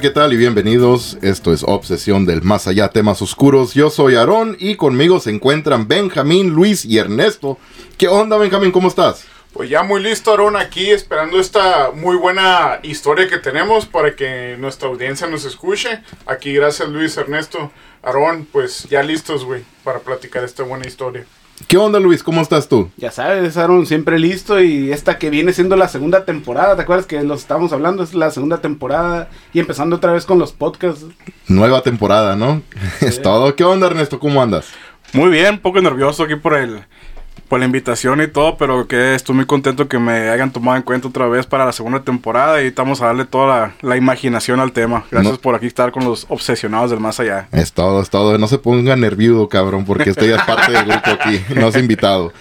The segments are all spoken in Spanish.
¿qué tal? Y bienvenidos. Esto es Obsesión del Más Allá, temas oscuros. Yo soy Aarón y conmigo se encuentran Benjamín, Luis y Ernesto. ¿Qué onda, Benjamín? ¿Cómo estás? Pues ya muy listo, Aarón, aquí esperando esta muy buena historia que tenemos para que nuestra audiencia nos escuche. Aquí, gracias Luis, Ernesto, Aarón, pues ya listos, güey, para platicar esta buena historia. ¿Qué onda, Luis? ¿Cómo estás tú? Ya sabes, Aaron, siempre listo y esta que viene siendo la segunda temporada, ¿te acuerdas que lo estábamos hablando? Es la segunda temporada y empezando otra vez con los podcasts. Nueva temporada, ¿no? Es todo. ¿Qué onda, Ernesto? ¿Cómo andas? Muy bien, un poco nervioso aquí por el por la invitación y todo, pero que estoy muy contento que me hayan tomado en cuenta otra vez para la segunda temporada y estamos a darle toda la, imaginación al tema. Gracias por aquí estar con los obsesionados del más allá. Es todo, es todo. No se ponga nervioso, cabrón, porque estoy parte del grupo aquí, no has invitado.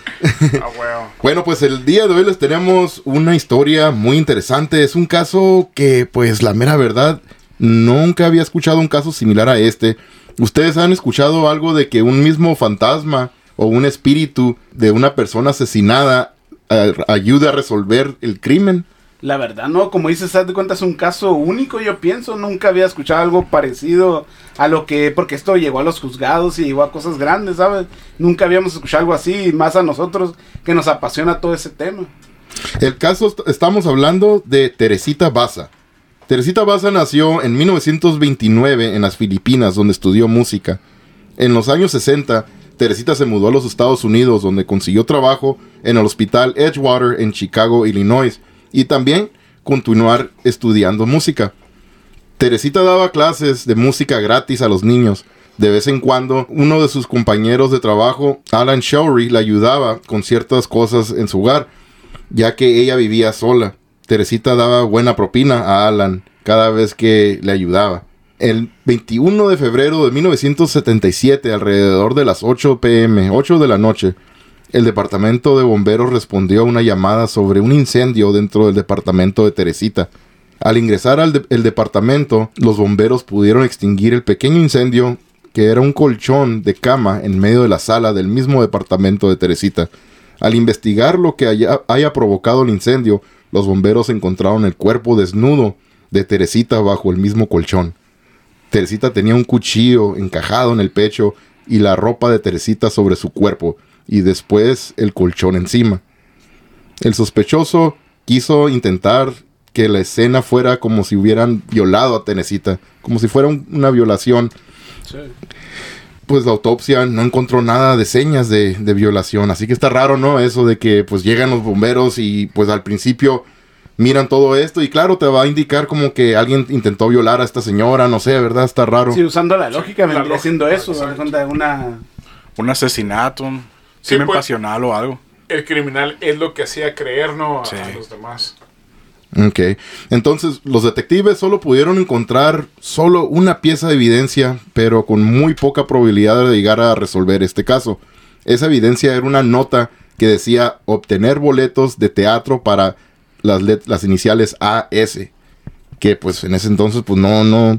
Ah, bueno, pues el día de hoy les tenemos una historia muy interesante. Es un caso que, pues, la mera verdad, nunca había escuchado un caso similar a este. ¿Ustedes han escuchado algo de que un mismo fantasma o un espíritu de una persona asesinada ayude a resolver el crimen. La verdad, no, como dices, haz de cuenta es un caso único, yo pienso, nunca había escuchado algo parecido a lo que, porque esto llegó a los juzgados y llegó a cosas grandes, ¿sabes? Nunca habíamos escuchado algo así, más a nosotros que nos apasiona todo ese tema. El caso, estamos hablando de Teresita Baza. Teresita Baza nació en 1929 en las Filipinas, donde estudió música. En los años 60, Teresita se mudó a los Estados Unidos, donde consiguió trabajo en el Hospital Edgewater en Chicago, Illinois, y también continuar estudiando música. Teresita daba clases de música gratis a los niños. De vez en cuando, uno de sus compañeros de trabajo, Alan Showery, le ayudaba con ciertas cosas en su hogar, ya que ella vivía sola. Teresita daba buena propina a Alan cada vez que le ayudaba. El 21 de febrero de 1977, alrededor de las 8 pm, 8 de la noche, el departamento de bomberos respondió a una llamada sobre un incendio dentro del departamento de Teresita. Al ingresar al departamento, los bomberos pudieron extinguir el pequeño incendio que era un colchón de cama en medio de la sala del mismo departamento de Teresita. Al investigar lo que haya, haya provocado el incendio, los bomberos encontraron el cuerpo desnudo de Teresita bajo el mismo colchón. Teresita tenía un cuchillo encajado en el pecho y la ropa de Teresita sobre su cuerpo y después el colchón encima. El sospechoso quiso intentar que la escena fuera como si hubieran violado a Teresita, como si fuera una violación. Pues la autopsia no encontró nada de señas de, de, violación, así que está raro, ¿no? Eso de que pues llegan los bomberos y pues al principio miran todo esto y claro, te va a indicar como que alguien intentó violar a esta señora, no sé, ¿verdad? Está raro. Sí, usando la lógica, me vendría haciendo eso, una... Un asesinato, un crimen pues, pasional o algo. El criminal es lo que hacía creer, ¿no? A, los demás. Ok, entonces los detectives solo pudieron encontrar solo una pieza de evidencia, pero con muy poca probabilidad de llegar a resolver este caso. Esa evidencia era una nota que decía obtener boletos de teatro para las, las iniciales AS. Que pues en ese entonces pues no, no,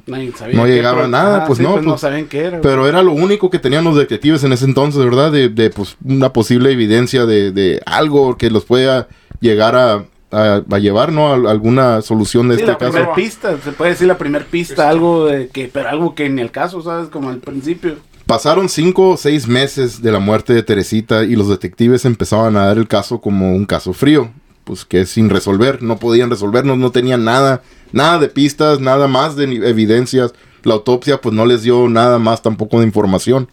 no llegaba nada, pues no. Pues, no pues, qué era. Pero era lo único que tenían los detectives en ese entonces, ¿verdad? De, de pues una posible evidencia de, de algo que los pueda llegar a, a, llevar, ¿no? A, alguna solución de este la caso. Primera pista, se puede decir la primera pista, algo de que, pero algo que en el caso, ¿sabes? Como al principio. Pasaron cinco o seis meses de la muerte de Teresita y los detectives empezaban a dar el caso como un caso frío pues que sin resolver, no podían resolvernos, no tenían nada, nada de pistas, nada más de evidencias. La autopsia pues no les dio nada más tampoco de información.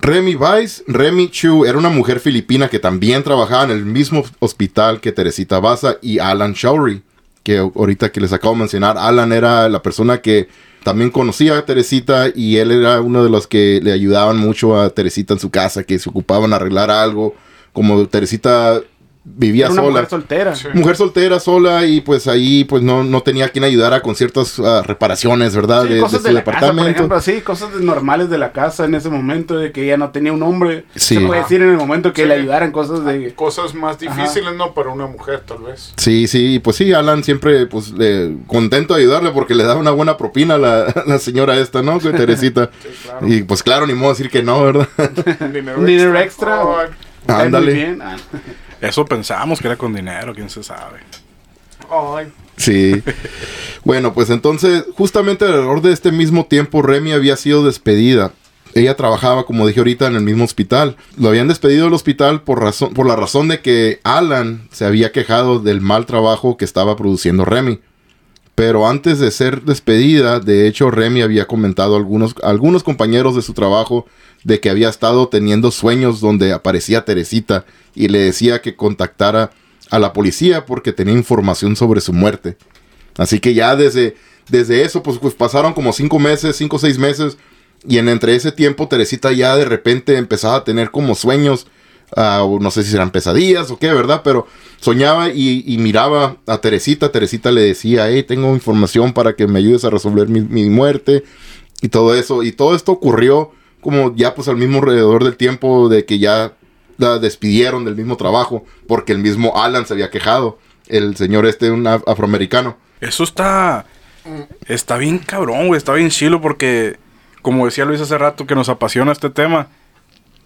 Remy Weiss, Remy Chu, era una mujer filipina que también trabajaba en el mismo hospital que Teresita Baza y Alan Showery, que ahorita que les acabo de mencionar, Alan era la persona que también conocía a Teresita y él era uno de los que le ayudaban mucho a Teresita en su casa, que se ocupaban a arreglar algo. Como Teresita vivía sola. Mujer soltera. Mujer soltera, sola, y pues ahí pues no, no tenía quien ayudara con ciertas ah, reparaciones, ¿verdad? de, cosas de, departamento. Casa, sí, cosas normales de la casa en ese momento, de que ella no tenía un hombre. Se puede decir en el momento que le ayudaran cosas de... Cosas más difíciles, ¿no? Para una mujer, tal vez. Sí, sí, pues sí, Alan siempre, pues, contento de ayudarle porque le daba una buena propina a la, señora esta, ¿no? Teresita. Y pues claro, ni modo decir que no, ¿verdad? Dinero extra. Ándale. Eso pensábamos que era con dinero, quién se sabe. Ay, Sí. Bueno, pues entonces, justamente alrededor de este mismo tiempo, Remy había sido despedida. Ella trabajaba, como dije ahorita, en el mismo hospital. Lo habían despedido del hospital por, razón, por la razón de que Alan se había quejado del mal trabajo que estaba produciendo Remy. Pero antes de ser despedida, de hecho, Remy había comentado a algunos, a algunos compañeros de su trabajo de que había estado teniendo sueños donde aparecía Teresita y le decía que contactara a la policía porque tenía información sobre su muerte. Así que ya desde, desde eso, pues, pues pasaron como cinco meses, cinco o seis meses. Y en entre ese tiempo, Teresita ya de repente empezaba a tener como sueños. o no sé si eran pesadillas o qué, ¿verdad? Pero soñaba y, y miraba a Teresita. Teresita le decía, hey, tengo información para que me ayudes a resolver mi, mi muerte. Y todo eso. Y todo esto ocurrió como ya pues al mismo alrededor del tiempo de que ya la despidieron del mismo trabajo. Porque el mismo Alan se había quejado. El señor este, un af- afroamericano. Eso está. Está bien cabrón, güey. Está bien chilo porque, como decía Luis hace rato, que nos apasiona este tema.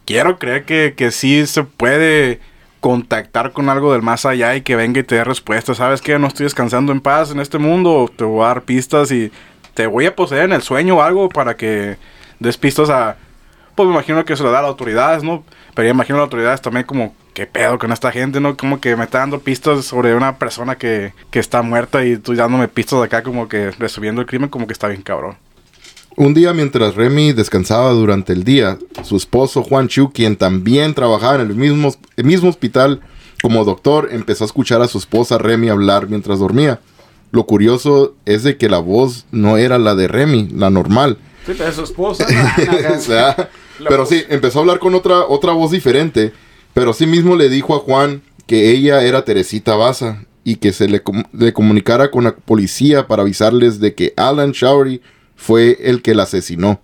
Quiero creer que, que sí se puede contactar con algo del más allá y que venga y te dé respuesta. ¿Sabes qué? No estoy descansando en paz en este mundo. Te voy a dar pistas y te voy a poseer en el sueño o algo para que des pistas a. Pues me imagino que se lo da a las autoridades, ¿no? Pero imagino a las autoridades también como, ¿qué pedo con esta gente, no? Como que me está dando pistas sobre una persona que, que está muerta y tú dándome pistas acá como que resolviendo el crimen como que está bien cabrón. Un día mientras Remy descansaba durante el día, su esposo Juan Chu, quien también trabajaba en el mismo, el mismo hospital como doctor, empezó a escuchar a su esposa Remy hablar mientras dormía. Lo curioso es de que la voz no era la de Remy, la normal. Sí, pero es su esposa. ¿no? O sea, pero sí, empezó a hablar con otra, otra voz diferente, pero sí mismo le dijo a Juan que ella era Teresita Baza y que se le, com- le comunicara con la policía para avisarles de que Alan Showery fue el que la asesinó.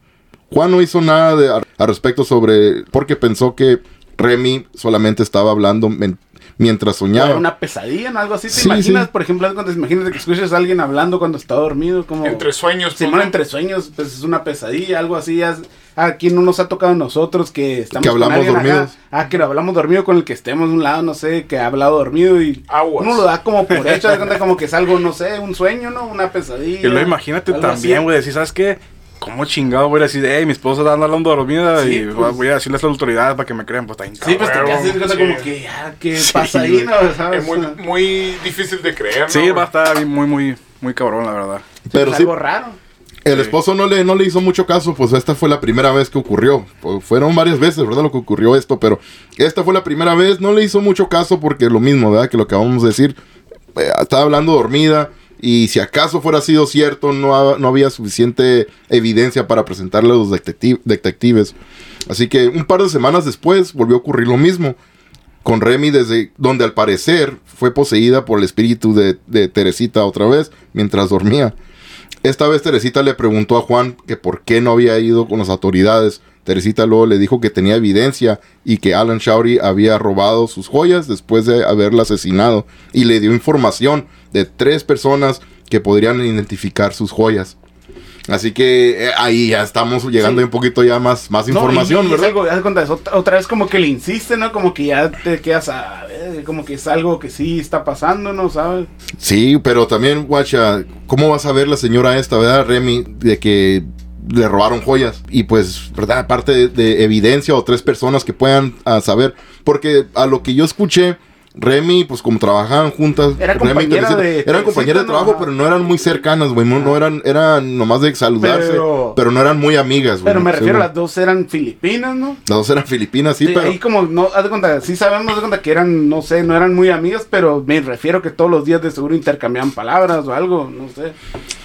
Juan no hizo nada de, al respecto sobre porque pensó que Remy solamente estaba hablando men- mientras soñaba. Era una pesadilla, ¿no? Algo así. ¿Te Sí, imaginas, sí. por ejemplo, cuando te imaginas que escuchas a alguien hablando cuando está dormido? Como... Entre sueños. Si pues, no, entre sueños, pues es una pesadilla, algo así. ya es- Aquí no nos ha tocado a nosotros que estamos Que hablamos con alguien acá. dormidos. Ah, que lo hablamos dormido con el que estemos de un lado, no sé, que ha hablado dormido y Aguas. uno lo da como por hecho, de cuenta como que es algo, no sé, un sueño, ¿no? Una pesadilla. Y luego imagínate también, güey, decir, ¿sabes qué? ¿Cómo chingado voy a decir, hey, mi esposa está andando dormida Sí, y pues. voy a decirles a las autoridades para que me crean? Pues está Sí, pues te quedas cuenta como que ya, ¿qué Sí, pasa ahí, no? ¿Sabes? Es muy, muy difícil de creer. ¿no, Sí, va a estar muy, muy, muy cabrón, la verdad. Pero es sí, algo raro. El esposo no le, no le hizo mucho caso, pues esta fue la primera vez que ocurrió. Fu- Fueron varias veces, ¿verdad? Lo que ocurrió esto, pero esta fue la primera vez, no le hizo mucho caso porque lo mismo, ¿verdad? Que lo que vamos a decir, eh, estaba hablando dormida y si acaso fuera sido cierto, no, no había suficiente evidencia para presentarle a los detecti- detectives. Así que un par de semanas después volvió a ocurrir lo mismo con Remy desde donde al parecer fue poseída por el espíritu de Teresita otra vez mientras dormía. Esta vez Teresita le preguntó a Juan que por qué no había ido con las autoridades. Teresita luego le dijo que tenía evidencia y que Alan Shawry había robado sus joyas después de haberla asesinado y le dio información de tres personas que podrían identificar sus joyas. Así que eh, ahí ya estamos llegando Sí. un poquito ya más, más No, información, y- y ¿verdad? algo, cuenta, otra, otra vez como que le insiste, ¿no? Como que ya te quedas a ver, como que es algo que sí está pasando, ¿no? ¿Sabes? Sí, pero también, guacha, ¿cómo vas a ver la señora esta, verdad, Remy, de que le robaron joyas? Y pues, ¿verdad? Aparte de, de evidencia o tres personas que puedan ah, saber, porque a lo que yo escuché, Remy, pues como trabajaban juntas, Era Remy compañera de eran compañeras de trabajo, pero no eran muy cercanas, güey, no, no eran, eran nomás de saludarse, pero, Pero- no eran muy amigas, güey. Pero me refiero, según. las dos eran filipinas, ¿no? Las dos eran filipinas, sí, Sí, pero... Ahí como, no, haz de cuenta, sí sabemos, haz de cuenta que eran, no sé, no eran muy amigas, pero me refiero que todos los días de seguro intercambiaban palabras o algo, no sé.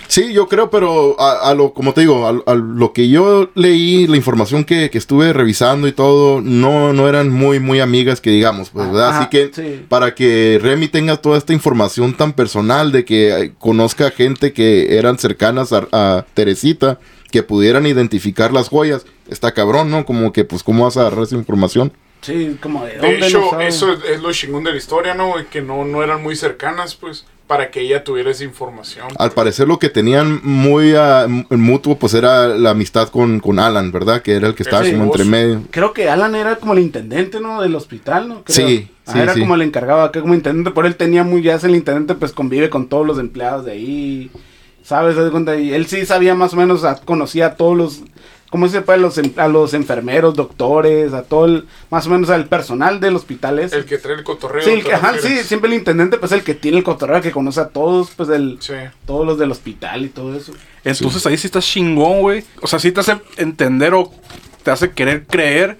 Sí, yo creo, pero a, a lo, como te digo, a, a lo que yo leí, la información que, que estuve revisando y todo, no, no eran muy, muy amigas que digamos, pues, ¿verdad? Ajá, Así que sí. para que Remy tenga toda esta información tan personal de que eh, conozca gente que eran cercanas a, a Teresita, que pudieran identificar las joyas, está cabrón, ¿no? Como que, pues, ¿cómo vas a agarrar esa información? Sí, como de De hecho, no eso es, es lo chingón de la historia, ¿no? Que no, no eran muy cercanas, pues, para que ella tuviera esa información. Al parecer lo que tenían muy m- mutuo pues era la amistad con, con Alan, ¿verdad? Que era el que estaba Sí, como entre medio. Creo que Alan era como el intendente, ¿no? Del hospital, ¿no? Creo. Sí, Ah, sí, era sí. como el encargado acá como intendente, por él tenía muy, ya es el intendente, pues convive con todos los empleados de ahí, ¿sabes? Y él sí sabía más o menos, conocía a todos los, ¿cómo se puede? Los, em- a los enfermeros, doctores, a todo el, más o menos al personal del hospital ese. El que trae el cotorreo. Sí, el ¿te que, ajá, sí, siempre el intendente, pues el que tiene el cotorreo, que conoce a todos, pues el, Sí. todos los del hospital y todo eso. Entonces ahí sí está chingón, güey. O sea, sí te hace entender o te hace querer creer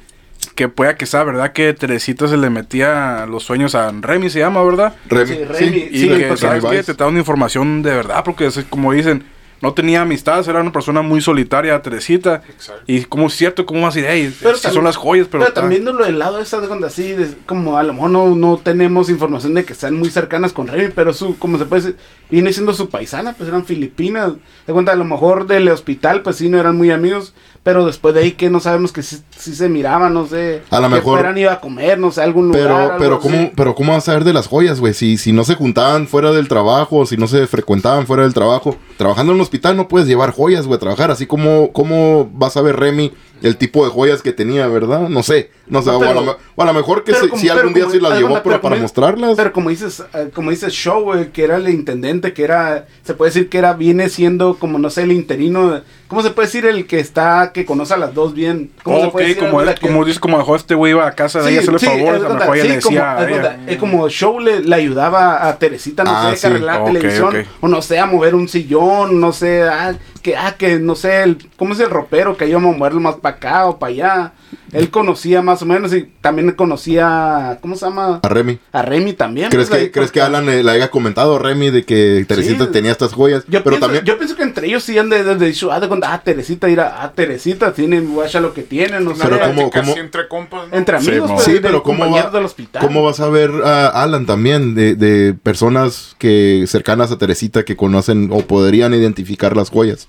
que pueda que sea verdad que Teresita se le metía los sueños a Remy, se llama, ¿verdad? Remy, Sí, Remy, sí, Y Sí, que. Te da una información de verdad, porque es como dicen, no tenía amistades, era una persona muy solitaria, Teresita. Exacto. Y como es cierto, como vas a decir, hey, Pero son las joyas, pero... También de lo del lado esa de cuando así, de- como a lo mejor no, no tenemos información de que sean muy cercanas con Remy, pero su, como se puede decir, viene siendo su paisana, pues eran filipinas. De cuenta, a lo mejor del hospital, pues sí, no eran muy amigos, pero después de ahí que no sabemos que sí, sí se miraban, no sé. A lo mejor- fueran iba a comer, no sé, a algún lugar. Pero, algo así. ¿cómo, pero ¿cómo vas a saber de las joyas, güey? Si, si no se juntaban fuera del trabajo, si no se frecuentaban fuera del trabajo. Trabajando en un hospital no puedes llevar joyas, güey, a trabajar. Así como, ¿cómo vas a ver Remy el tipo de joyas que tenía, verdad? No sé. No sé, No, o, a pero- lo, o a lo mejor que como- si algún día como- sí las llevó, pero pero para como- mostrarlas. Pero como dices, eh, como dices Show, que era el intendente, que era, se puede decir que era, viene siendo como, no sé, el interino, ¿cómo se puede decir el que está, que conoce a las dos bien? ¿Cómo se Ok, puede decir? como, La él- que- como dices, como mejor este güey iba a casa de ella a hacerle favores, haz a mejor ella sí, le como, decía a ella. eh, como Show le, le ayudaba a Teresita, no Ah, sé, sí. que arreglar Ok, televisión, o no sé, a mover un sillón, no sé, ah, que, ah, que, no sé, el, ¿cómo es el ropero? Que íbamos a moverlo más para acá o para allá. Él conocía más o menos y también conocía, ¿cómo se llama? A Remy. A Remy también. ¿Crees pues, que, ¿crees que Alan le, le haya comentado a Remy de que Teresita Sí. tenía estas joyas? Yo, pero pienso, también... yo pienso que entre ellos sí han de, de, de dicho, ah, de cuenta, ah, Teresita, dirá, ah, Teresita, tiene, guacha lo que tiene, no sé. Pero ¿cómo- cómo- así entre compas, ¿no? Entre Sí, amigos, pues, Sí, de pero ¿cómo compañeros va, del hospital. ¿cómo vas a ver a Alan también de, de personas que cercanas a Teresita que conocen o podrían identificar las joyas?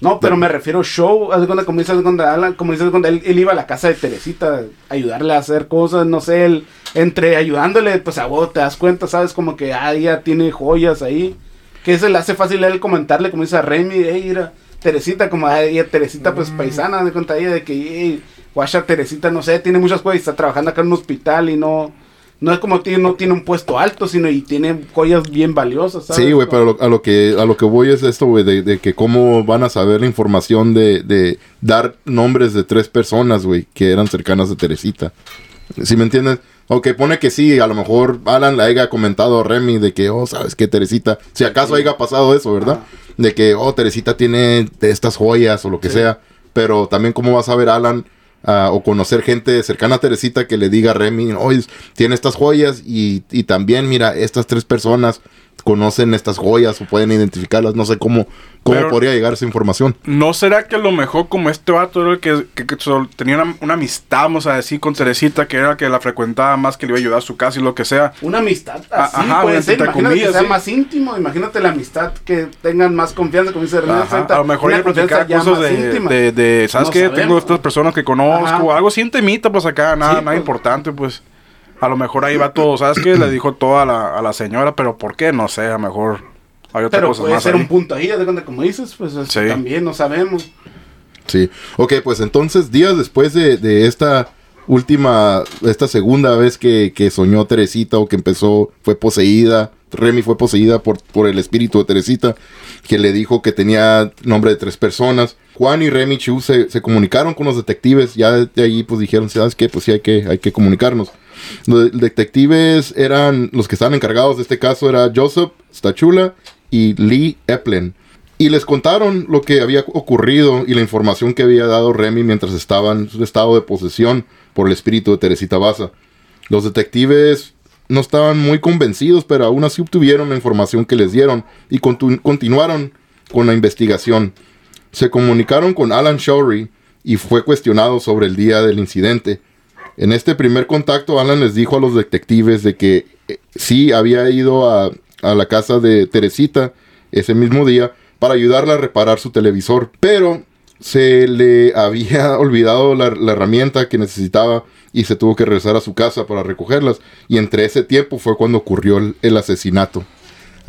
No, pero me refiero show, haz de cuenta, como dices, cuenta, Alan, como dices, cuenta, él, él iba a la casa de Teresita a ayudarle a hacer cosas, no sé, él, entre ayudándole, pues a vos te das cuenta, sabes, como que, ah, ella tiene joyas ahí, que se le hace fácil a él comentarle, como dice a Remy, hey, mira, Teresita, como a ella, Teresita, pues paisana, haz de cuenta ella de que, hey, guacha, Teresita, no sé, tiene muchas cosas, y está trabajando acá en un hospital y no... No es como tiene, no tiene un puesto alto, sino y tiene joyas bien valiosas, ¿sabes? Sí, güey, pero lo- a lo que a lo que voy es esto, güey, de, de que cómo van a saber la información de, de dar nombres de tres personas, güey, que eran cercanas a Teresita. ¿Sí me entiendes? Aunque pone que sí, a lo mejor Alan le haya comentado a Remy de que, oh, ¿sabes qué, Teresita? Si acaso haya pasado eso, ¿verdad? De que, oh, Teresita tiene de estas joyas o lo que Sí. sea. Pero también cómo va a saber Alan ah, o conocer gente cercana a Teresita que le diga a Remy, oye, tiene estas joyas y, y también, mira, estas tres personas conocen estas joyas o pueden identificarlas. No sé cómo, cómo Pero- podría llegar esa información. ¿No será que a lo mejor como este vato era el que, que- tenía una, una amistad, vamos a decir, con Teresita, que era el que la frecuentaba más, que le iba a ayudar a su casa y lo que sea? Una amistad Ah, así ajá, puede ser. Imagínate comillas, que sea sí. más íntimo. Imagínate la amistad que tengan más confianza, como dice Santa, a lo mejor ella platicaba cosas de, de, de, ¿sabes No qué? Tengo estas personas que conozco, Ajá. o algo así intimita, pues acá, nada, Sí, nada pues. importante, pues. A lo mejor ahí va todo, ¿sabes qué? Le dijo todo a la, a la señora, pero ¿por qué? No sé, a lo mejor hay otras Pero cosas puede más ser ahí. un punto ahí, de como dices, pues Sí. también no sabemos. Sí. Ok, pues entonces, días después de, de esta última, esta segunda vez que, que soñó Teresita o que empezó, fue poseída, Remy fue poseída por, por el espíritu de Teresita, que le dijo que tenía nombre de tres personas. Juan y Remy Chu se, se comunicaron con los detectives, ya de ahí pues dijeron, ¿sabes qué? Pues sí hay que, hay que comunicarnos. Los detectives eran, los que estaban encargados de este caso era Joseph Stachula y Lee Eplen. Y les contaron lo que había ocurrido y la información que había dado Remy mientras estaba en su estado de posesión por el espíritu de Teresita Baza. Los detectives no estaban muy convencidos, pero aún así obtuvieron la información que les dieron y continuaron con la investigación. Se comunicaron con Alan Shawry y fue cuestionado sobre el día del incidente. En este primer contacto, Alan les dijo a los detectives de que eh, sí había ido a, la casa de Teresita ese mismo día para ayudarla a reparar su televisor. Pero se le había olvidado la, herramienta que necesitaba y se tuvo que regresar a su casa para recogerlas. Y entre ese tiempo fue cuando ocurrió el asesinato.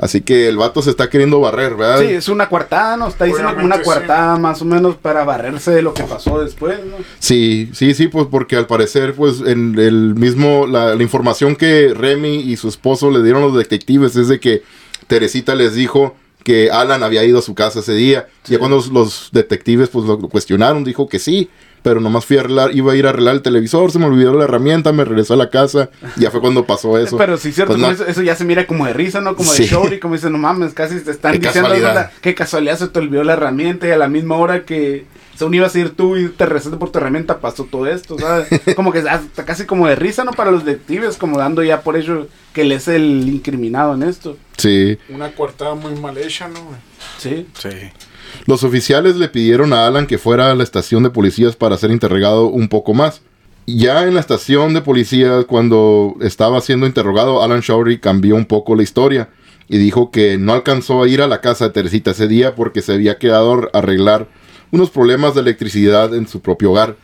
Así que el vato se está queriendo barrer, ¿verdad? Sí, es una coartada, ¿no? Está diciendo como una sí. coartada más o menos para barrerse de lo que pasó después, ¿no? Sí, sí, sí, pues porque al parecer, pues en el mismo, la, la información que Remy y su esposo le dieron a los detectives es de que Teresita les dijo que Alan había ido a su casa ese día. Y cuando los, los detectives pues lo cuestionaron, dijo que sí, pero nomás fui a arreglar, iba a ir a arreglar el televisor, se me olvidó la herramienta, me regresó a la casa, ya fue cuando pasó eso. Pero sí, cierto, Pues como no. eso, eso ya se mira como de risa, ¿no? Como Sí. de show y como dicen, no mames, casi te están Qué diciendo casualidad. "Anda, qué casualidad se te olvidó la herramienta y a la misma hora que según ibas a ir tú y te rezaste por tu herramienta pasó todo esto, ¿sabes? como que hasta casi como de risa, ¿no? Para los detectives, como dando ya por ello que él es el incriminado en esto. Sí. Una coartada muy mal hecha, ¿no? Sí. Sí. Los oficiales le pidieron a Alan que fuera a la estación de policías para ser interrogado un poco más. Ya en la estación de policías, cuando estaba siendo interrogado, Alan Shawry cambió un poco la historia y dijo que no alcanzó a ir a la casa de Teresita ese día porque se había quedado a arreglar unos problemas de electricidad en su propio hogar.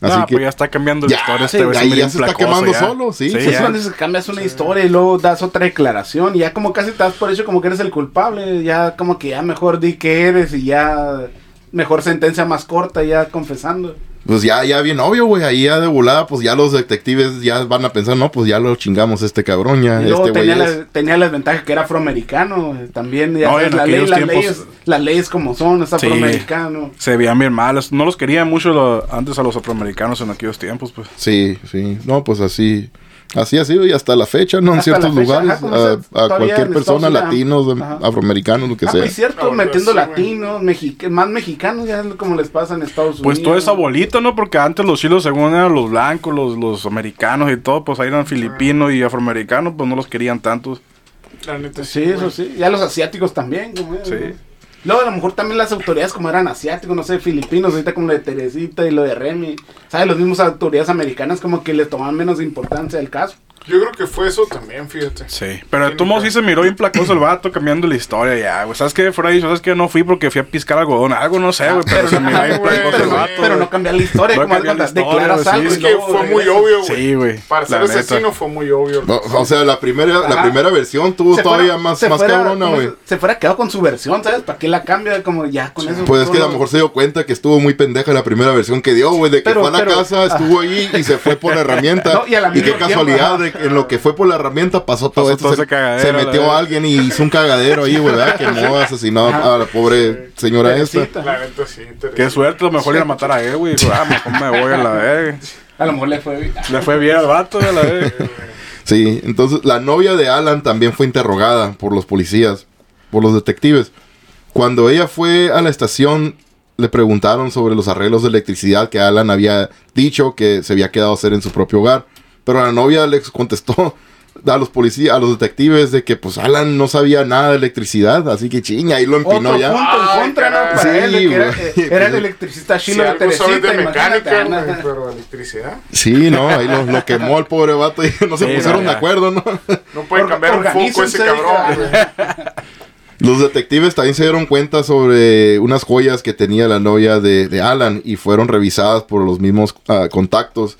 Así Ah, que pues ya está cambiando la Ya, historia. sí, Este ahí ya se está quemando ya. solo, sí. Sí, es ya. cuando cambias una historia y luego das otra declaración y ya como casi te das por hecho como que eres el culpable, ya como que ya mejor di que eres y ya mejor sentencia más corta ya confesando. Pues ya, ya bien obvio, güey. Ahí ya de volada, pues ya los detectives ya van a pensar, no, pues ya lo chingamos este cabrón, ya. Y luego Este güey tenía, es- la, tenía la desventaja que era afroamericano, eh, también ya No, sabes, en la ley- las, tiempos- leyes, las leyes como son, es Sí. afroamericano. Se veían bien malos. No los querían mucho lo- antes a los afroamericanos en aquellos tiempos, pues. Sí, sí. No, pues así. Así ha sido y hasta la fecha, ¿no? En Hasta ciertos fecha, lugares. ajá, a, cualquier persona, Unidos, latinos, ajá. afroamericanos, lo que Ah, sea. pues cierto, metiendo sí, latinos, más mexicanos, ya es como les pasa en Estados Unidos. Pues toda esa bolita, ¿no? Porque antes los chilos según eran los blancos, los, los americanos y todo, pues ahí eran filipinos y afroamericanos, pues no los querían tantos. La neta Sí, eso sí. Ya los asiáticos también, como es, Sí. ¿no? Luego a lo mejor también las autoridades como eran asiáticos, no sé, filipinos, ahorita como lo de Teresita y lo de Remy. ¿Sabes? Los mismos autoridades americanas como que les toman menos importancia el caso. Yo creo que fue eso también, fíjate. Sí, pero de todos modos sí se miró bien placoso el vato cambiando la historia ya, güey. ¿Sabes qué? Fuera ahí, ¿sabes qué? No fui porque fui a piscar algodón, algo no sé, güey, pero, Pero se no, miró bien placoso el vato. pero no cambiar la historia, No como declaras algo. Es que fue muy obvio, güey. Sí, güey. Para ser asesino fue muy obvio. No, o sea, la primera, la primera versión tuvo Se todavía fuera- más, más fuera- cabrona, güey. Se, fuera quedado con su versión, ¿sabes? ¿Para qué la cambia? Como ya con eso. Pues es que a lo mejor se dio cuenta que estuvo muy pendeja la primera versión que dio, güey, de que fue a la casa, estuvo ahí y se fue por la herramienta. Y a la y qué casualidad de en lo que fue por la herramienta pasó todo Pasó esto. todo se, cagadero, metió verdad. alguien y hizo un cagadero ahí, ¿verdad? Quemó, asesinó a la pobre señora esta. Qué suerte, lo mejor ir a matar a él, güey. Ah, mejor me voy a la verga. A lo mejor le fue bien. Le fue bien al vato, a la verga. Sí, entonces la novia de Alan también fue interrogada por los policías, por los detectives. Cuando ella fue a la estación, le preguntaron sobre los arreglos de electricidad que Alan había dicho que se había quedado a hacer en su propio hogar. Pero la novia le contestó a los policías, a los detectives, de que pues Alan no sabía nada de electricidad, así que chinga, ahí lo empinó Otro ya. punto en contra, ¿no? Para Sí, él, de que era, güey. eh, era el electricista Si chilo de algo sabes Teresita, de mecánica, pero de electricidad. Sí, no, ahí lo, lo quemó al pobre vato y no se Sí, pusieron no, de acuerdo, ¿no? No puede cambiar un foco ese cabrón. Los detectives también se dieron cuenta sobre unas joyas que tenía la novia de, de Alan y fueron revisadas por los mismos ah, contactos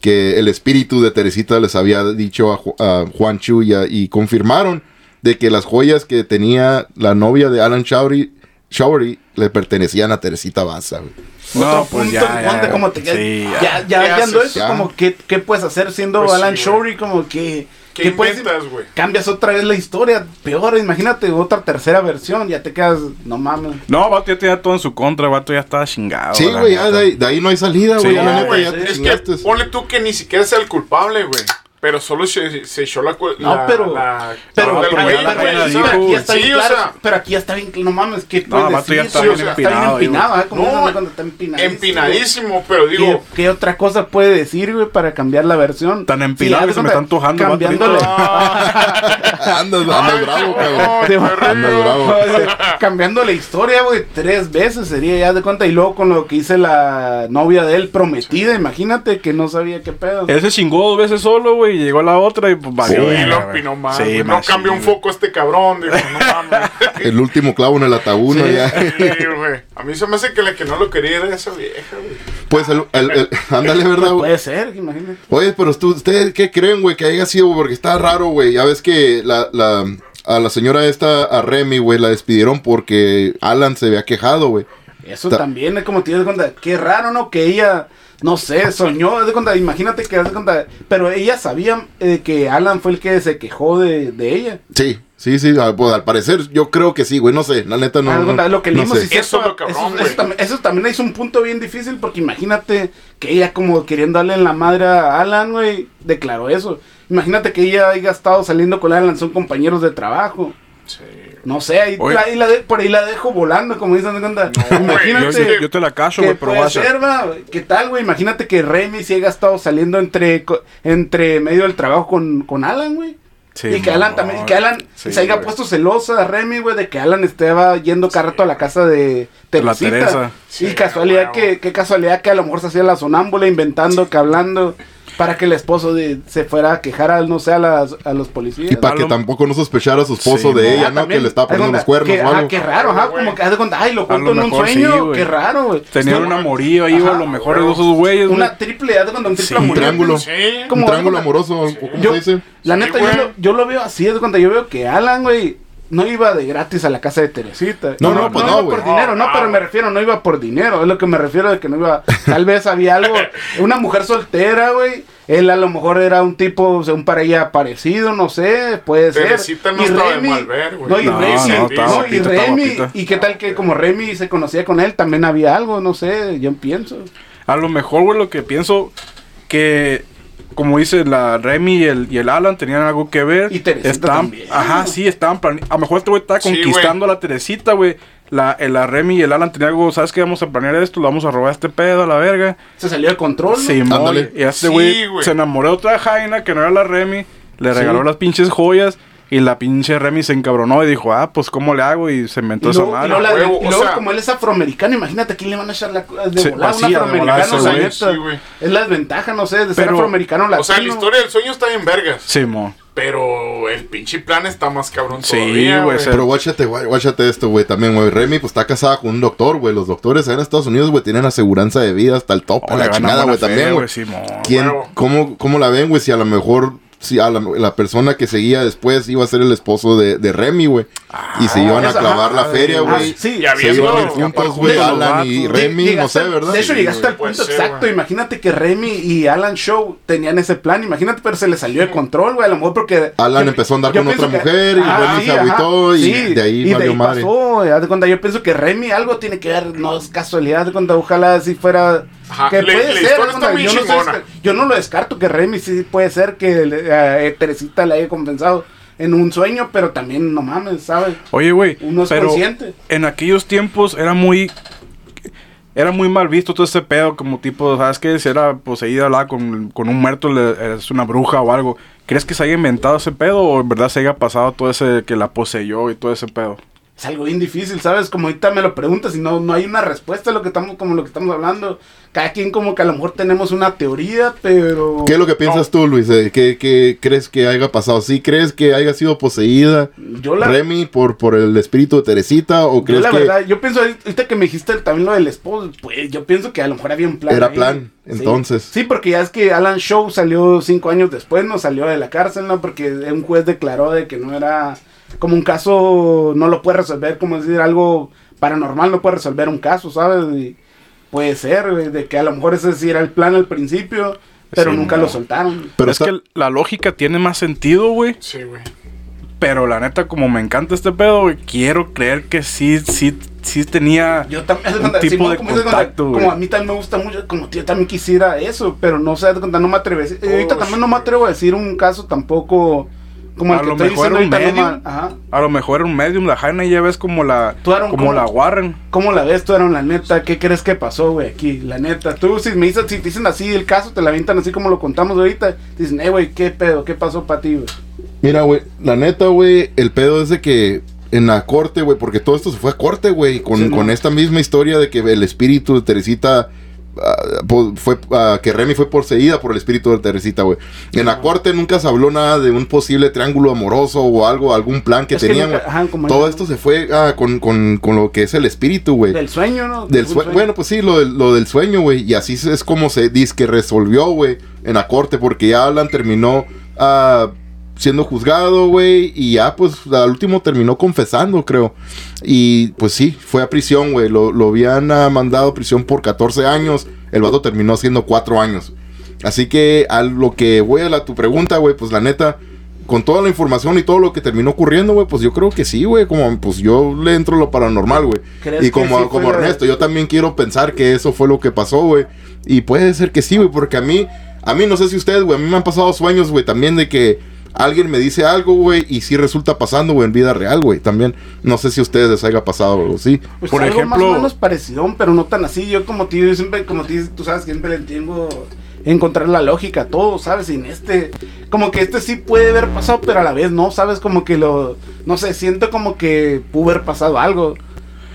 que el espíritu de Teresita les había dicho a, Ju- a Juan Chu y, a- y confirmaron de que las joyas que tenía la novia de Alan Showery le pertenecían a Teresita Baza. No, Otro pues punto ya, ya. como te Sí, ya, ya. ya, ya ¿Qué viendo haces? eso, Ya. como ¿qué, qué puedes hacer siendo Pues sí, Alan. Shorey, como que ¿Qué puedes- inventas, güey? cambias otra vez la historia, peor, imagínate otra tercera versión, ya te quedas, no mames. No, vato ya tenía todo en su contra, vato ya estaba chingado. Sí, güey, de ahí, de ahí no hay salida, Sí, güey. te es que ponle tú que ni siquiera sea el culpable, güey. Pero solo se, se echó la... cu- No, la- pero- la- Pero, la- pero pero, la o aquí está sí, bien o claro, sea, pero aquí está bien, no mames, ¿qué No, puedes vato, ya decir? está Sí, bien o sea, empinado ahí, empinado, güey. ¿eh? Como No, cuando está empinadísimo. empinadísimo, pero ¿Qué, digo... qué otra cosa puede decir, güey, para cambiar la versión? Tan empinado haz que se me están antojando, vato, Cambiándole, Andas, bravo, cabrón. Cambiando la historia, güey, tres veces sería ya de cuenta. Y luego con lo que hice la novia de él prometida, imagínate que no sabía qué pedo. Él se chingó dos veces solo, güey. Y llegó la otra y pues valió. Sí, verga, lo güey. opinó mal. Sí, no machín, cambió un foco este cabrón. Dijo, no mames. El último clavo en el ataúd, ¿no? Ya. Sí, güey. A mí se me hace que la que no lo quería era esa vieja, güey. Pues el, el- el- ándale, ¿verdad, güey? Puede ser, imagínate. Oye, pero tú- ustedes qué creen, güey, que haya sido, güey? porque está raro, güey. Ya ves que la, la, a la señora esta, a Remy, güey, la despidieron porque Alan se había quejado, güey. Eso Ta- también es como te das cuenta, qué raro, ¿no? Que ella, no sé, soñó, de cuenta, imagínate que haz de cuenta, pero ella sabía eh, que Alan fue el que se quejó de, de ella. Sí, sí, sí, al, pues, al parecer yo creo que sí, güey, no sé, la neta no. Cuenta, no- lo que no leímos sé. es cierto, Eso cabrón, eso, eso también, eso también es un punto bien difícil porque imagínate que ella como queriendo darle en la madre a Alan, güey, declaró eso. Imagínate que ella haya estado saliendo con Alan, son compañeros de trabajo. Sí. No sé, ahí, la de- por ahí la dejo volando, como dicen, ¿de cuenta? güey, Imagínate. Yo, yo te la cacho, ¿Qué güey, pero puede guacha. ser, va? ¿Qué tal, güey? Imagínate que Remy si haya estado saliendo entre, entre medio del trabajo con, con Alan, güey. Sí, y que Alan también, que Alan sí, se haya güey. puesto celosa a Remy, güey, de que Alan estaba yendo cada rato a la casa de La Teresita. Teresa. y casualidad que, qué casualidad que a lo mejor se hacía la sonámbula inventando, que hablando, para que el esposo de- se fuera a quejar a, no sé, a, las, a los policías. Y para que tampoco no sospechara a su esposo Sí, de ella, Ah, ¿no? también, Que le estaba haz de poniendo los cuenta cuernos que, o ah, qué raro, ajá, como que haz de cuenta, ay, lo cuento lo en un sí, sueño, güey. qué raro, güey. Tenían un amorío ahí, güey, a lo mejor de esos güeyes, güey. Una triple, haz de cuenta, un triple Sí, amorío. un triángulo. Sí. Como- Un triángulo haz de cuenta- amoroso, ¿o ¿cómo Yo- se dice? La Sí, neta, yo lo, yo lo veo así, es cuando yo veo que Alan, güey, no iba de gratis a la casa de Teresita. No, no, pues no, iba güey. por dinero, no, No, pero no. me refiero, no iba por dinero, es lo que me refiero de que no iba, tal vez había algo, una mujer soltera, güey, él a lo mejor era un tipo, según para ella parecido, no sé, puede ser. Teresita no estaba de mal ver, güey. No, y No, Remy, no, no, y guapita, Remy, y qué tal que como Remy se conocía con él, también había algo, no sé, yo pienso. A lo mejor, güey, lo que pienso que, como dice la Remy y el, y el Alan, tenían algo que ver. Y Teresita estaban, también. Ajá, sí, estaban plane- A lo mejor este güey estaba Sí, conquistando a la Teresita, güey. La, el- la Remy y el Alan tenían algo, ¿sabes qué? Vamos a planear esto, lo vamos a robar a este pedo a la verga. Se salió de control, ¿no? Sí. Y este güey. se enamoró de otra Jaina que no era la Remy. Le regaló las pinches joyas. Y la pinche Remy se encabronó y dijo, ah, pues ¿cómo le hago? Y se inventó Y esa y madre. luego la- huevo, y o luego sea- como él es afroamericano, imagínate a quién le van a echar la de Sí, volar, un volar afroamericano. Sí, güey. es la desventaja, no sé, de ser Pero- afroamericano latino. O sea, la historia del sueño está bien vergas. Sí, mo. Pero el pinche plan está más cabrón Sí, todavía, güey, Pero guáchate, guá- guáchate esto, güey, también, güey. Remy, pues está casada con un doctor, güey. Los doctores en Estados Unidos, güey, tienen aseguranza de vida hasta el tope, Oh, la chingada, güey, también, güey. sí. ¿Quién, cómo, ¿Cómo la ven, güey? Si a lo mejor, si a la, la persona que seguía después iba a ser el esposo de, de Remy, güey. y se iban a esa- clavar la ah, feria, ah, güey. sí, Ya Se iban a ir juntos, güey, Alan y. Remy, no sé, ¿verdad? De hecho, llegaste al punto ser, exacto. Imagínate que Remy y Alan Show tenían ese plan. Imagínate, pero se le salió de control, güey. A lo mejor porque. Alan empezó a andar con otra que- mujer y Ah, Remy se agüitó y de ahí y valió madre. pasó, de cuenta, yo pienso que Remy algo tiene que ver, no es casualidad, de cuenta, ojalá si fuera. Ajá, que puede ser, yo, no chingona. sé, yo no lo descarto que Remy sí puede ser que eh, Teresita le haya compensado en un sueño, pero también no mames, ¿sabes? Oye, güey, Uno es pero consciente. en aquellos tiempos era muy era muy mal visto todo ese pedo como tipo, ¿sabes qué? Si era poseída la, con, con un muerto, le- es una bruja o algo. ¿Crees que se haya inventado ese pedo o en verdad se haya pasado todo ese que la poseyó y todo ese pedo? Es algo bien difícil, ¿sabes? Como ahorita me lo preguntas y no, no hay una respuesta a lo que estamos, como lo que estamos hablando. Cada quien como que a lo mejor tenemos una teoría, pero... ¿Qué es lo que piensas tú, Luis? Eh, ¿Qué, qué crees que haya pasado? ¿Sí crees que haya sido poseída Yo la, Remy por, por el espíritu de Teresita? ¿O yo crees la que verdad, yo pienso, ahorita que me dijiste también lo del esposo, pues yo pienso que a lo mejor había un plan. Era ahí. plan, Sí. entonces. Sí, porque ya es que Alan Shaw salió cinco años después, no salió de la cárcel, ¿no? Porque un juez declaró de que no era como un caso, no lo puede resolver, como decir, algo paranormal no puede resolver un caso, ¿sabes? Y puede ser, güey, de que a lo mejor ese sí era el plan al principio, pero Sí, nunca no. lo soltaron. Pero es está- que la lógica tiene más sentido, güey. Sí, güey. Pero la neta, como me encanta este pedo, güey, quiero creer que sí, sí, sí tenía... Yo también, Un tipo de como, contacto, como güey. a mí también me gusta mucho, como yo también quisiera eso, pero no sé, cuenta, no me atrevo a decir, eh, ahorita Oh, también no me atrevo a decir un caso tampoco como el A que lo estoy mejor era un medium. me- ajá. A lo mejor era un medium, la Jaina ya ves como la... Tú, Aaron, como ¿cómo? la Warren. ¿Cómo la ves tú, Aaron? La neta, ¿qué crees que pasó, güey, aquí? La neta, tú, si me dicen, si te dicen así el caso, te la avientan así como lo contamos ahorita, dicen, eh, güey, ¿qué pedo? ¿Qué pasó para ti, güey? Mira, güey, la neta, güey, el pedo es de que en la corte, güey, porque todo esto se fue a corte, güey, con, Sí, con ¿no? esta misma historia de que el espíritu de Teresita ah, fue ah, que Remy fue poseída por el espíritu de Teresita, güey. En la corte nunca se habló nada de un posible triángulo amoroso o algo, algún plan que Es que tenían. nunca- ajá, Todo esto se fue ah, con, con, con lo que es el espíritu, güey. Del sueño, ¿no? Del Un sue- Bueno, pues sí, lo del, lo del sueño, güey. Y así es como se dice que resolvió, güey, en la corte, porque ya Alan terminó ah, siendo juzgado, güey. Y ya, pues, al último terminó confesando, creo. Y pues sí, fue a prisión, güey. Lo, lo habían ah, mandado a prisión por 14 años. El vato terminó haciendo 4 años. Así que a lo que voy a la, tu pregunta, güey, pues la neta, con toda la información y todo lo que terminó ocurriendo, güey, pues yo creo que sí, güey. Como, pues yo le entro lo paranormal, güey. ¿Crees Y como, sí como Ernesto, yo también quiero pensar que eso fue lo que pasó, güey. Y puede ser que sí, güey, porque a mí, a mí no sé si ustedes, güey, a mí me han pasado sueños, güey, también de que alguien me dice algo, güey, y sí resulta pasando, güey, en vida real, güey. También, no sé si a ustedes les haya pasado algo así. Pues Por algo más ejemplo- o menos parecido, pero no tan así. Yo como tío, yo siempre, como tío, tú sabes, siempre le entiendo encontrar la lógica todo, ¿sabes? Y en este, como que este sí puede haber pasado, pero a la vez no, ¿sabes? Como que lo, no sé, siento como que pudo haber pasado algo.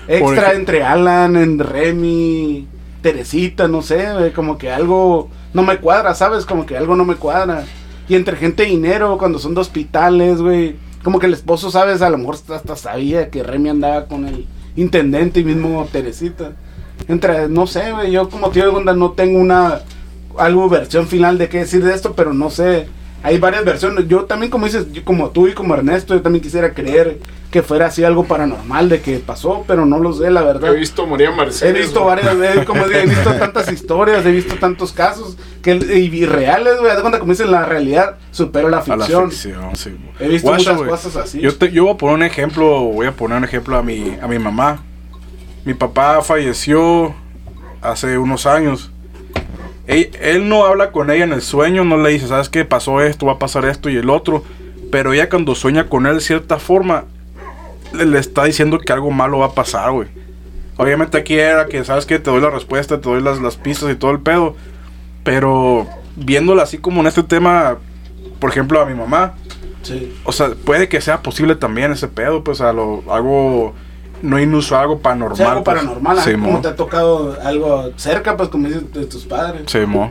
Extra entre Alan, en Remy, Teresita, no sé, güey, como que algo no me cuadra, ¿sabes? Como que algo no me cuadra. Y entre gente de dinero, cuando son de hospitales, güey. Como que el esposo, ¿sabes? A lo mejor hasta, sabía que Remy andaba con el intendente y mismo Teresita. Entre, no sé, güey, yo como tío de onda no tengo una, algo versión final de qué decir de esto, pero no sé. Hay varias versiones. Yo también, como dices, yo como tú y como Ernesto, yo también quisiera creer que fuera así algo paranormal de que pasó, pero no lo sé, la verdad. He visto morir a He Mercedes. visto güey. varias veces, como digo, he visto tantas historias, he visto tantos casos que y, y reales, güey, de cuenta como dicen la realidad supera la A la ficción. ficción, sí. He visto muchas güey. cosas así. Yo, te- yo voy a poner un ejemplo, voy a poner un ejemplo a mi, a mi mamá. Mi papá falleció hace unos años. Él, él no habla con ella en el sueño, no le dice, ¿sabes qué? Pasó esto, va a pasar esto y el otro. Pero ella cuando sueña con él de cierta forma, le, le está diciendo que algo malo va a pasar, güey. Obviamente aquí era que, ¿sabes qué? Te doy la respuesta, te doy las, las pistas y todo el pedo. Pero viéndola así como en este tema, por ejemplo, a mi mamá, Sí. o sea, puede que sea posible también ese pedo, pues a lo, algo no inusual, algo paranormal. O sea, algo pues. paranormal, Sí, como mo. te ha tocado algo cerca, pues como dices de tus padres. Sí, mo.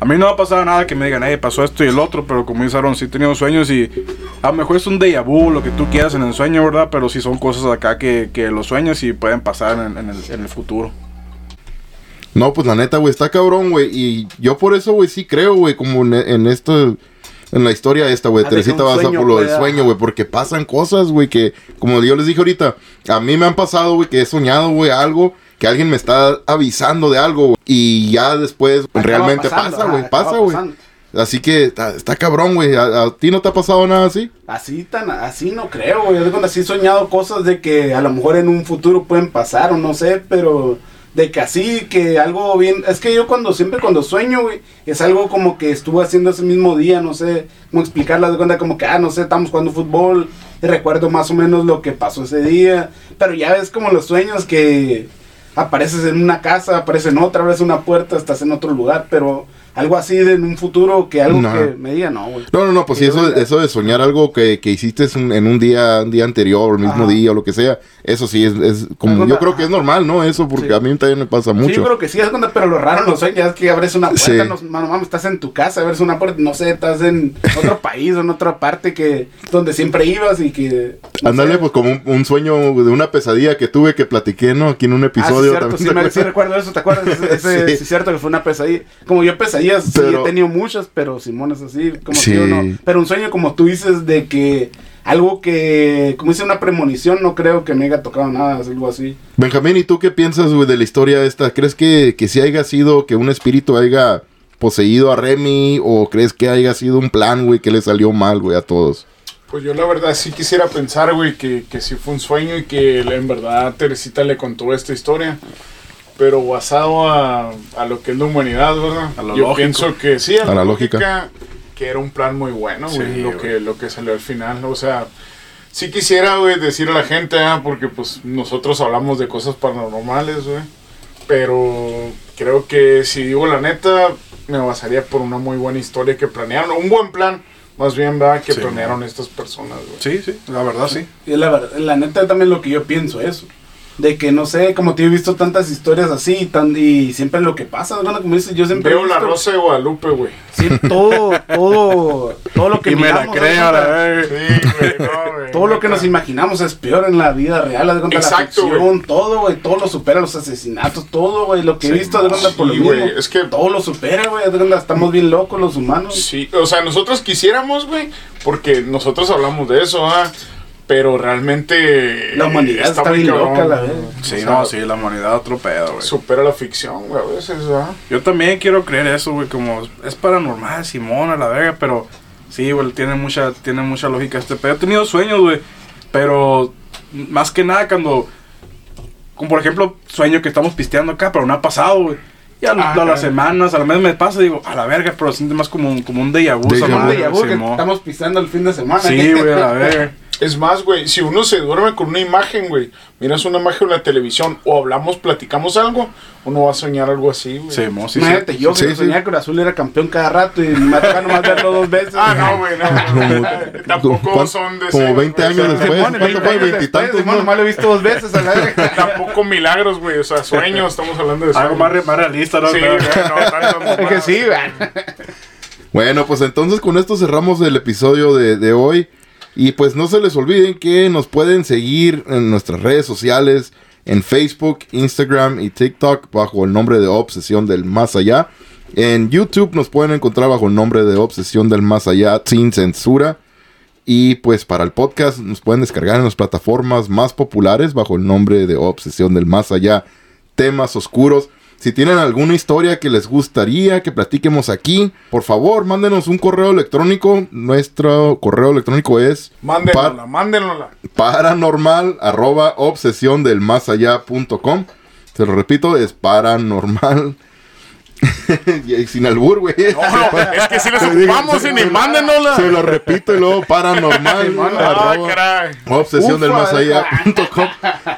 A mí no me ha pasado nada que me digan, hey, pasó esto y el otro, pero como dice Aaron, sí he tenido sueños y a lo mejor es un déjà vu, lo que tú quieras en el sueño, ¿verdad? Pero sí son cosas acá que, que los sueños y pueden pasar en, en el, en el futuro. No, pues la neta, güey, está cabrón, güey. Y yo por eso, güey, sí creo, güey, como en, en esto, en la historia esta, güey. Ah, Teresita Baza sueño por lo del pueda- sueño, güey, porque pasan cosas, güey, que, como yo les dije ahorita, a mí me han pasado, güey, que he soñado, güey, algo, que alguien me está avisando de algo, güey, y ya después Acaba realmente pasando, pasa, güey, pasa, güey. Así que está, está cabrón, güey. ¿A, a ti no te ha pasado nada así? Así tan, así no creo, güey. Yo de cuando sí he soñado cosas de que a lo mejor en un futuro pueden pasar o no sé, pero de que así, que algo bien. Es que yo cuando siempre cuando sueño, güey, es algo como que estuve haciendo ese mismo día, no sé cómo explicarla de cuenta, como que, ah, no sé, estamos jugando fútbol y recuerdo más o menos lo que pasó ese día, pero ya ves como los sueños que apareces en una casa, apareces en otra, abres una puerta, estás en otro lugar, pero algo así de en un futuro que algo No. que me diga, no, güey. No, no, no, pues sí, Que eso, eso de soñar algo que, que hiciste en, en un día un día anterior, o el mismo Ajá. día o lo que sea, eso sí es, es como, yo creo que es normal, ¿no? Eso, porque Sí. a mí también me pasa Sí, mucho. yo creo que sí, es cuando, pero lo raro en los sueños es que abres una puerta, Sí. no, no mames, estás en tu casa, abres una puerta, no sé, estás en otro país o en otra parte que donde siempre ibas y que... no Ándale, sé. pues como un, un sueño de una pesadilla que tuve que platiqué, ¿no? Aquí en un Ah, sí, episodio cierto, también. sí, me- sí recuerdo eso, ¿te acuerdas? Ese, Sí. sí. cierto que fue una pesadilla. Como yo pesadillas sí Pero- he tenido muchas, pero Simón es así, como Sí. tío, no. Pero un sueño como tú dices de que algo que, como dice una premonición, no creo que me haya tocado nada, algo así. Benjamín, ¿y tú qué piensas, güey, de la historia esta? ¿Crees que, que sí haya sido que un espíritu haya poseído a Remy o crees que haya sido un plan, güey, que le salió mal, güey, a todos? Pues yo la verdad sí quisiera pensar, güey, que, que sí fue un sueño y que en verdad Teresita le contó esta historia. Pero basado a, a lo que es la humanidad, ¿verdad? A lo yo lógico. pienso que sí, a, A la lógica. lógica, que era un plan muy bueno, güey, Sí, lo, güey. que, lo que salió al final. O sea, sí quisiera, güey, decir a la gente, ah, porque pues nosotros hablamos de cosas paranormales, güey. Pero creo que si digo la neta, me basaría por una muy buena historia que planearon, un buen plan, más bien, ¿verdad? Que Sí. planearon estas personas, güey. Sí, sí, la verdad sí. Y la, verdad- la neta también lo que yo pienso eso. De que no sé, como te he visto tantas historias así tan, y siempre lo que pasa, ¿no? como dices, yo siempre Veo la rosa de Guadalupe, güey. Sí, todo, todo, todo lo que Y me la miramos, creo, ¿no? la verga. Sí, güey, no, güey. Todo lo que nos imaginamos es peor en la vida real, de cuenta, la Exacto, ficción, güey. todo, güey, todo lo supera, los asesinatos, todo, güey, lo que he visto, de cuenta, por lo Sí, mismo, güey, es que- todo lo supera, güey, de estamos bien locos los humanos. Sí, o sea, nosotros quisiéramos, güey, porque nosotros hablamos de eso, ¿ah? Pero realmente. La humanidad está muy bien cabrón, loca, la verdad. O Sí, sea, no, sí, la humanidad otro pedo, güey. Supera la ficción, güey, a veces, ¿ah? Yo también quiero creer eso, güey, como es paranormal, Simón, a la verga, pero sí, güey, tiene mucha, tiene mucha lógica este pedo. He tenido sueños, güey, pero más que nada cuando, como por ejemplo, sueño que estamos pisteando acá, pero no ha pasado, güey. Y a, Ah, a las semanas, a la mes me pasa, digo, a la verga, pero siente más como, un- como un déjà vu, Déjà esa vu. Un madre, déjà vu que Simón. estamos pisando el fin de semana. Sí, güey, a la verga. Es más, güey, si uno se duerme con una imagen, güey, miras una imagen en la televisión o hablamos, platicamos algo, uno va a soñar algo así, güey. Sí, Imagínate, sí. yo Sí, que sí. soñaba que Cruz Azul era campeón cada rato y me ha tocado nomás verlo dos veces. Ah, no, güey, no, no, no. Tampoco ¿Cuán- son de como 20 años después? Simón, ¿Cuánto 20 fue? años ¿Veintitantos, después, no? nomás lo he visto dos veces a la verga. Tampoco milagros, güey, o sea, sueños, estamos hablando de Algo sueños. más, re- más realista, ¿no? Sí, güey, no, tanto Es que sí, güey. Bueno, pues entonces con esto cerramos el episodio de, de hoy. Y pues no se les olviden que nos pueden seguir en nuestras redes sociales, en Facebook, Instagram y TikTok bajo el nombre de Obsesión del Más Allá. En YouTube nos pueden encontrar bajo el nombre de Obsesión del Más Allá sin censura. Y pues para el podcast nos pueden descargar en las plataformas más populares bajo el nombre de Obsesión del Más Allá, temas oscuros. Si tienen alguna historia que les gustaría que platiquemos aquí, por favor, mándenos un correo electrónico. Nuestro correo electrónico es mándenla. paranormal arroba obsesión del más allá punto com. Se lo repito, es paranormal. y sin albur, güey. No, no, es que si les ocupamos y ni mándenosla. Se lo repito y luego paranormal. Ah, arroba caray. Obsesión del Ufa. más allá punto com.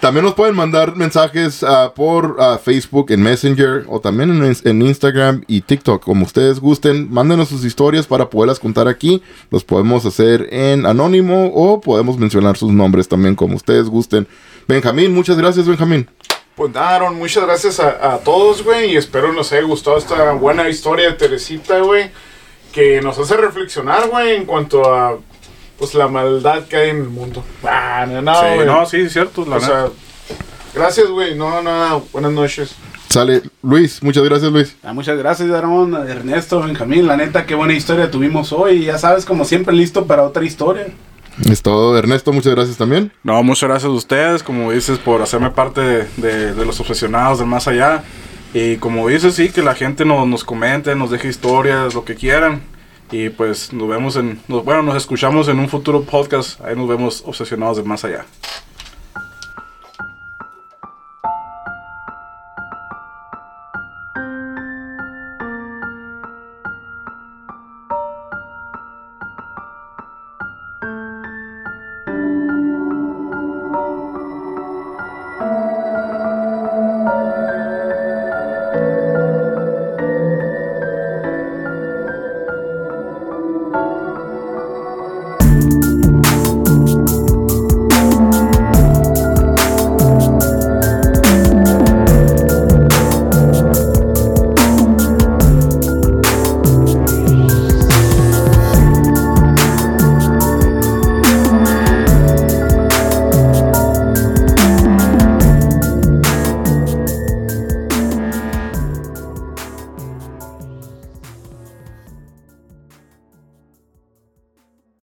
También nos pueden mandar mensajes ah, por ah, Facebook, en Messenger o también en, en Instagram y TikTok. Como ustedes gusten, mándenos sus historias para poderlas contar aquí. Los podemos hacer en anónimo o podemos mencionar sus nombres también como ustedes gusten. Benjamín, muchas gracias, Benjamín. Pues nada, Aaron, muchas gracias a, a todos, güey. Y espero nos haya gustado esta buena historia de Teresita, güey. Que nos hace reflexionar, güey, en cuanto a pues la maldad que hay en el mundo. Ah, no, no, Sí, güey. no, sí, es cierto, la o neta. sea, gracias, güey. No, nada, buenas noches. Sale, Luis, muchas gracias, Luis. Ah, muchas gracias, Aaron, Ernesto, Benjamín. La neta, qué buena historia tuvimos hoy. Ya sabes, como siempre, listo para otra historia. Es todo, Ernesto, muchas gracias también. No, muchas gracias a ustedes, como dices, por hacerme parte de, de- de los obsesionados del más allá. Y como dices, sí, que la gente nos, nos comente, nos deje historias, lo que quieran. Y pues nos vemos en, nos- bueno, nos escuchamos en un futuro podcast. Ahí nos vemos obsesionados del más allá.